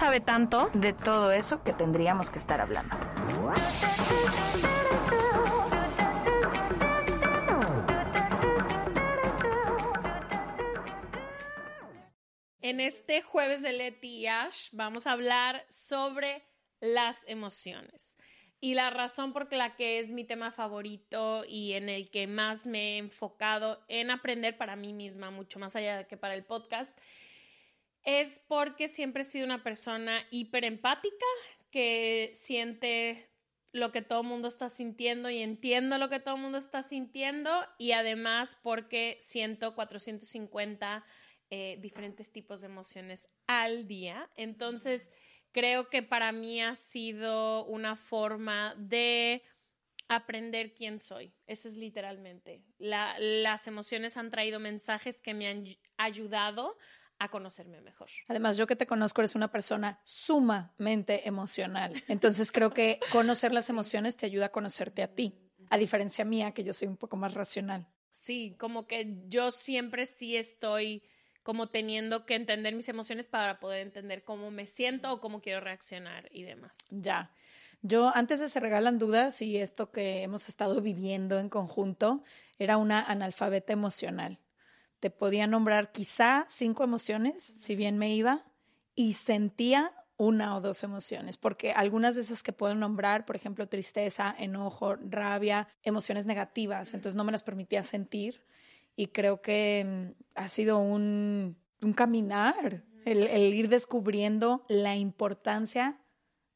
sabe tanto. de todo eso que tendríamos que estar hablando. En este jueves de Leti y Ash vamos a hablar sobre las emociones. Y la razón por la que es mi tema favorito y en el que más me he enfocado en aprender para mí misma, mucho más allá de que para el podcast, es porque siempre he sido una persona hiper empática que siente lo que todo el mundo está sintiendo y entiendo lo que todo el mundo está sintiendo y además porque siento 450 eh, diferentes tipos de emociones al día. Entonces, creo que para mí ha sido una forma de aprender quién soy. Eso es literalmente. La- las emociones han traído mensajes que me han ayudado a conocerme mejor. Además, yo que te conozco eres una persona sumamente emocional. Entonces creo que conocer las emociones te ayuda a conocerte a ti. A diferencia mía, que yo soy un poco más racional. Sí, como que yo siempre sí estoy como teniendo que entender mis emociones para poder entender cómo me siento o cómo quiero reaccionar y demás. Ya. Yo, antes de Se Regalan Dudas y esto que hemos estado viviendo en conjunto, era una analfabeta emocional. Te podía nombrar quizá cinco emociones, si bien me iba, y sentía una o dos emociones, porque algunas de esas que puedo nombrar, por ejemplo, tristeza, enojo, rabia, emociones negativas, entonces no me las permitía sentir y creo que mm, ha sido un, un caminar, el, el ir descubriendo la importancia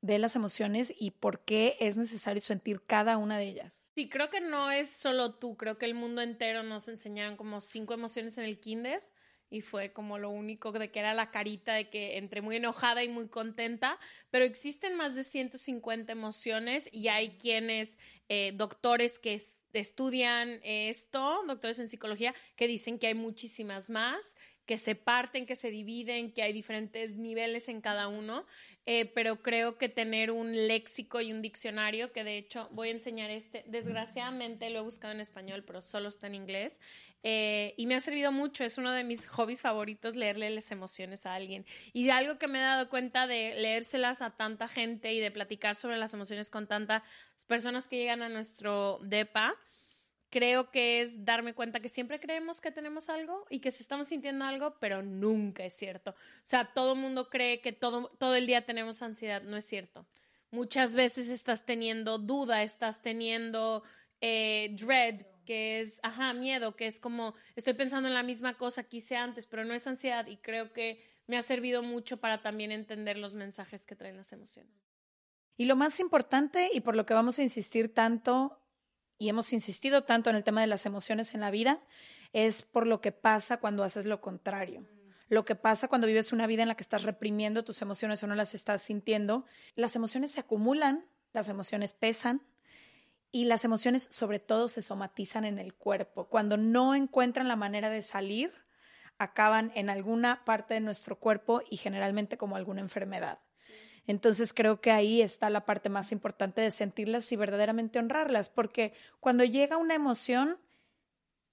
de las emociones y por qué es necesario sentir cada una de ellas. Sí, creo que no es solo tú, creo que el mundo entero nos enseñaron como cinco emociones en el kinder y fue como lo único de que era la carita de que entre muy enojada y muy contenta, pero existen más de 150 emociones y hay quienes, eh, doctores que es- estudian esto, doctores en psicología, que dicen que hay muchísimas más que se parten, que se dividen, que hay diferentes niveles en cada uno, eh, pero creo que tener un léxico y un diccionario, que de hecho voy a enseñar este, desgraciadamente lo he buscado en español, pero solo está en inglés, eh, y me ha servido mucho, es uno de mis hobbies favoritos leerle las emociones a alguien. Y algo que me he dado cuenta de leérselas a tanta gente y de platicar sobre las emociones con tantas personas que llegan a nuestro DEPA, creo que es darme cuenta que siempre creemos que tenemos algo y que estamos sintiendo algo, pero nunca es cierto. O sea, todo el mundo cree que todo, todo el día tenemos ansiedad, no es cierto. Muchas veces estás teniendo duda, estás teniendo eh, dread, que es, ajá, miedo, que es como, estoy pensando en la misma cosa que hice antes, pero no es ansiedad y creo que me ha servido mucho para también entender los mensajes que traen las emociones. Y lo más importante y por lo que vamos a insistir tanto y hemos insistido tanto en el tema de las emociones en la vida es por lo que pasa cuando haces lo contrario. Lo que pasa cuando vives una vida en la que estás reprimiendo tus emociones o no las estás sintiendo. Las emociones se acumulan, las emociones pesan y las emociones sobre todo se somatizan en el cuerpo. Cuando no encuentran la manera de salir, acaban en alguna parte de nuestro cuerpo y generalmente como alguna enfermedad. Entonces creo que ahí está la parte más importante de sentirlas y verdaderamente honrarlas, porque cuando llega una emoción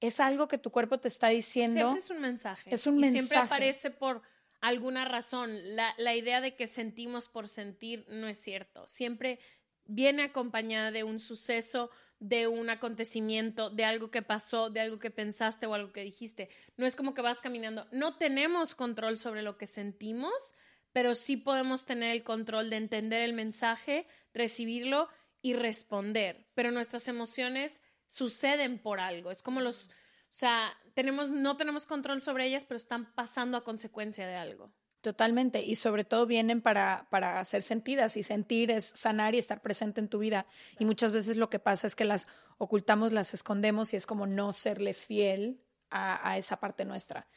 es algo que tu cuerpo te está diciendo. Siempre es un mensaje. Es un y mensaje. siempre aparece por alguna razón. La, la idea de que sentimos por sentir no es cierto. Siempre viene acompañada de un suceso, de un acontecimiento, de algo que pasó, de algo que pensaste o algo que dijiste. No es como que vas caminando. No tenemos control sobre lo que sentimos, pero sí podemos tener el control de entender el mensaje, recibirlo y responder. Pero nuestras emociones suceden por algo. Es como los, o sea, tenemos, no tenemos control sobre ellas, pero están pasando a consecuencia de algo. Totalmente, y sobre todo vienen para, para ser sentidas y sentir es sanar y estar presente en tu vida. Y muchas veces lo que pasa es que las ocultamos, las escondemos y es como no serle fiel a, a esa parte nuestra.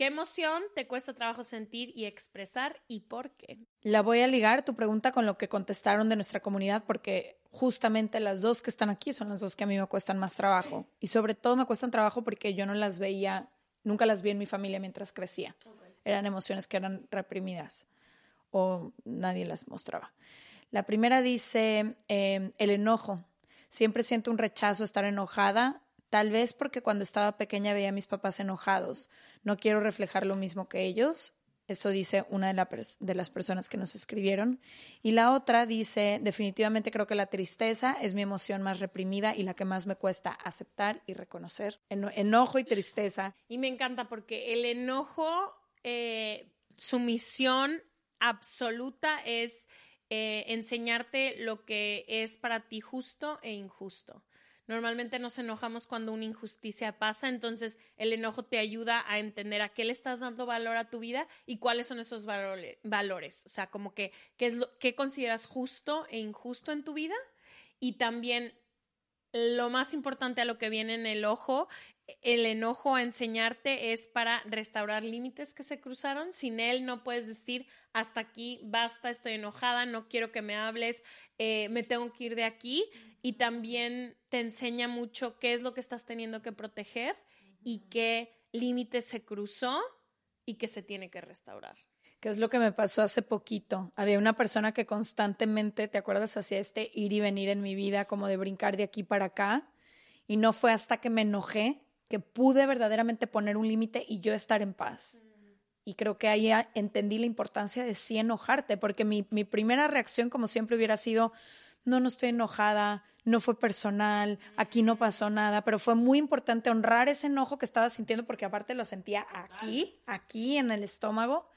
¿Qué emoción te cuesta trabajo sentir y expresar y por qué? La voy a ligar tu pregunta con lo que contestaron de nuestra comunidad porque justamente las dos que están aquí son las dos que a mí me cuestan más trabajo. Y sobre todo me cuestan trabajo porque yo no las veía, nunca las vi en mi familia mientras crecía. Eran emociones que eran reprimidas o nadie las mostraba. La primera dice eh, el enojo. Siempre siento un rechazo estar enojada Tal vez porque cuando estaba pequeña veía a mis papás enojados. No quiero reflejar lo mismo que ellos. Eso dice una de, las personas que nos escribieron. Y la otra dice, definitivamente creo que la tristeza es mi emoción más reprimida y la que más me cuesta aceptar y reconocer. enojo y tristeza. Y me encanta porque el enojo, eh, su misión absoluta es eh, enseñarte lo que es para ti justo e injusto. Normalmente nos enojamos cuando una injusticia pasa, entonces el enojo te ayuda a entender a qué le estás dando valor a tu vida y cuáles son esos valores. O sea, como que qué es lo consideras justo e injusto en tu vida y también lo más importante a lo que viene en el ojo, el enojo a enseñarte es para restaurar límites que se cruzaron. Sin él no puedes decir hasta aquí, basta, estoy enojada, no quiero que me hables, eh, me tengo que ir de aquí y también te enseña mucho qué es lo que estás teniendo que proteger y qué límite se cruzó y que se tiene que restaurar. ¿Qué es lo que me pasó hace poquito? Había una persona que constantemente, ¿te acuerdas? Hacía este ir y venir en mi vida, como de brincar de aquí para acá. Y no fue hasta que me enojé que pude verdaderamente poner un límite y yo estar en paz. Y creo que ahí entendí la importancia de sí enojarte, porque mi, mi primera reacción, como siempre, hubiera sido, no, no estoy enojada, no fue personal, aquí no pasó nada, pero fue muy importante honrar ese enojo que estaba sintiendo porque aparte lo sentía aquí, aquí en el estómago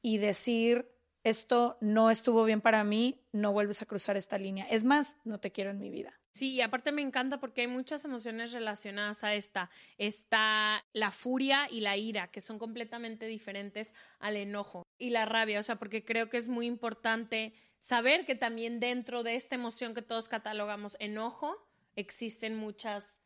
y decir, esto no estuvo bien para mí, no vuelves a cruzar esta línea. Es más, no te quiero en mi vida. Sí, y aparte me encanta porque hay muchas emociones relacionadas a esta. Está la furia y la ira, que son completamente diferentes al enojo y la rabia, o sea, porque creo que es muy importante saber que también dentro de esta emoción que todos catalogamos enojo, existen muchas,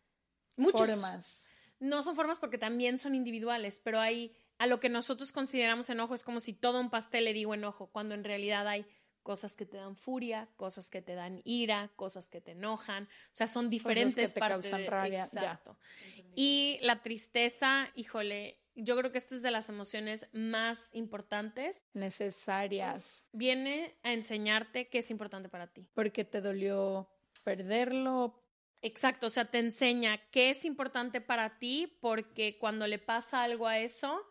formas. No son formas porque también son individuales, pero hay a lo que nosotros consideramos enojo es como si todo un pastel le digo enojo, cuando en realidad hay cosas que te dan furia, cosas que te dan ira, cosas que te enojan, o sea, son diferentes cosas que te causan rabia. Exacto. Y la tristeza, híjole, yo creo que esta es de las emociones más importantes. Necesarias. Viene a enseñarte qué es importante para ti. Porque te dolió perderlo. Exacto, o sea, te enseña qué es importante para ti porque cuando le pasa algo a eso,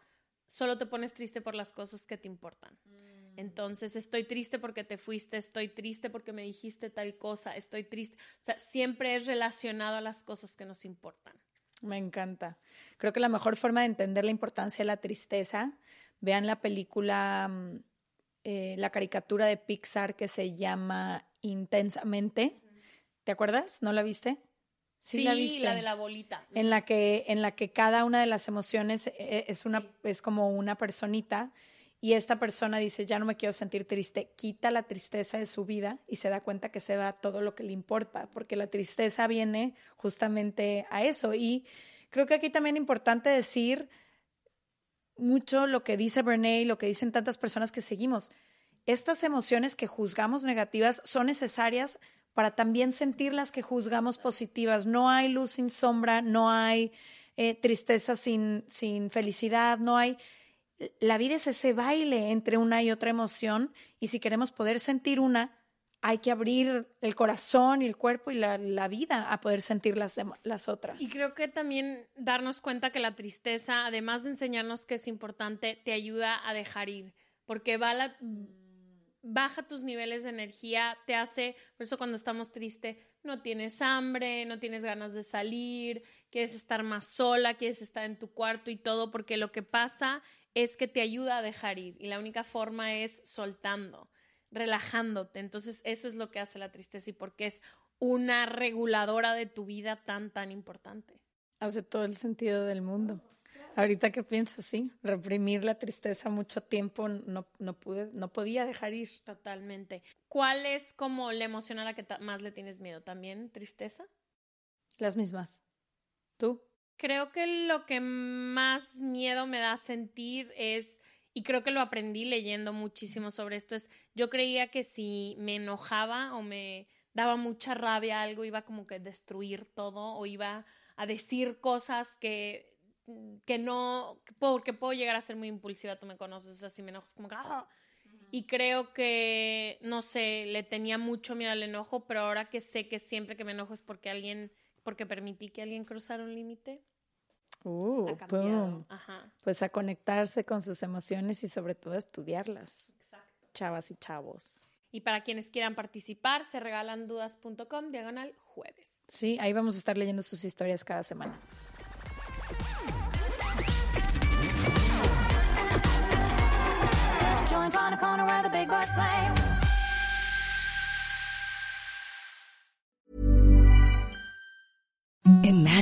solo te pones triste por las cosas que te importan. Mm. Entonces, estoy triste porque te fuiste, estoy triste porque me dijiste tal cosa, estoy triste. O sea, siempre es relacionado a las cosas que nos importan. Me encanta. Creo que la mejor forma de entender la importancia de la tristeza, vean la película, mm, eh, la caricatura de Pixar que se llama Intensamente. ¿Te acuerdas? ¿No la viste? Sí, la, viste? la, de la bolita. En la que, en la que cada una de las emociones eh, es, una, es como una personita y esta persona dice, ya no me quiero sentir triste, quita la tristeza de su vida y se da cuenta que se va todo lo que le importa, porque la tristeza viene justamente a eso. Y creo que aquí también es importante decir mucho lo que dice Brené lo que dicen tantas personas que seguimos. Estas emociones que juzgamos negativas son necesarias para también sentir las que juzgamos positivas. No hay luz sin sombra, no hay eh, tristeza sin, sin felicidad, no hay la vida es ese baile entre una y otra emoción y si queremos poder sentir una, hay que abrir el corazón y el cuerpo y la, vida a poder sentir las, las, otras. Y creo que también darnos cuenta que la tristeza, además de enseñarnos que es importante, te ayuda a dejar ir, porque baja tus niveles de energía, te hace, por eso cuando estamos tristes, no tienes hambre, no tienes ganas de salir, quieres estar más sola, quieres estar en tu cuarto y todo, porque lo que pasa es que te ayuda a dejar ir y la única forma es soltando, relajándote. Entonces eso es lo que hace la tristeza y porque es una reguladora de tu vida tan, tan importante. Hace todo el sentido del mundo. Ahorita que pienso, sí, reprimir la tristeza mucho tiempo no, no pude, no podía dejar ir. Totalmente. ¿Cuál es como la emoción a la que más le tienes miedo? ¿También tristeza? Las mismas. ¿Tú? Creo que lo que más miedo me da sentir es, y creo que lo aprendí leyendo muchísimo sobre esto, es yo creía que si me enojaba o me daba mucha rabia algo, iba como que destruir todo o iba a decir cosas que que no, porque puedo llegar a ser muy impulsiva, tú me conoces, así me enojo, como que, ah". Y creo que, no sé, le tenía mucho miedo al enojo, pero ahora que sé que siempre que me enojo es porque alguien, porque permití que alguien cruzara un límite. Uh, Pues a conectarse con sus emociones y sobre todo a estudiarlas. Exacto. Chavas y chavos. Y para quienes quieran participar, se regalan dudas.com diagonal jueves. Sí, ahí vamos a estar leyendo sus historias cada semana.